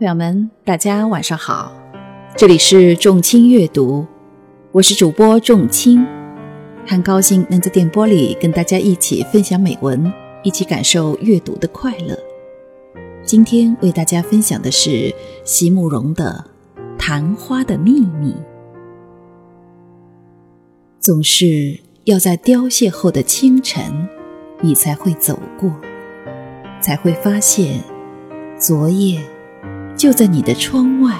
朋友们，大家晚上好，这里是众卿阅读，我是主播众卿，很高兴能在电波里跟大家一起分享美文，一起感受阅读的快乐。今天为大家分享的是席慕容的《昙花的秘密》，总是要在凋谢后的清晨，你才会走过，才会发现昨夜。就在你的窗外，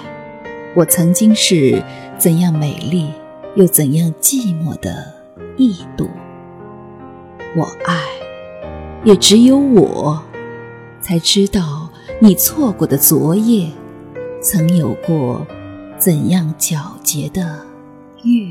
我曾经是怎样美丽又怎样寂寞的一朵。我爱，也只有我才知道你错过的昨夜，曾有过怎样皎洁的月。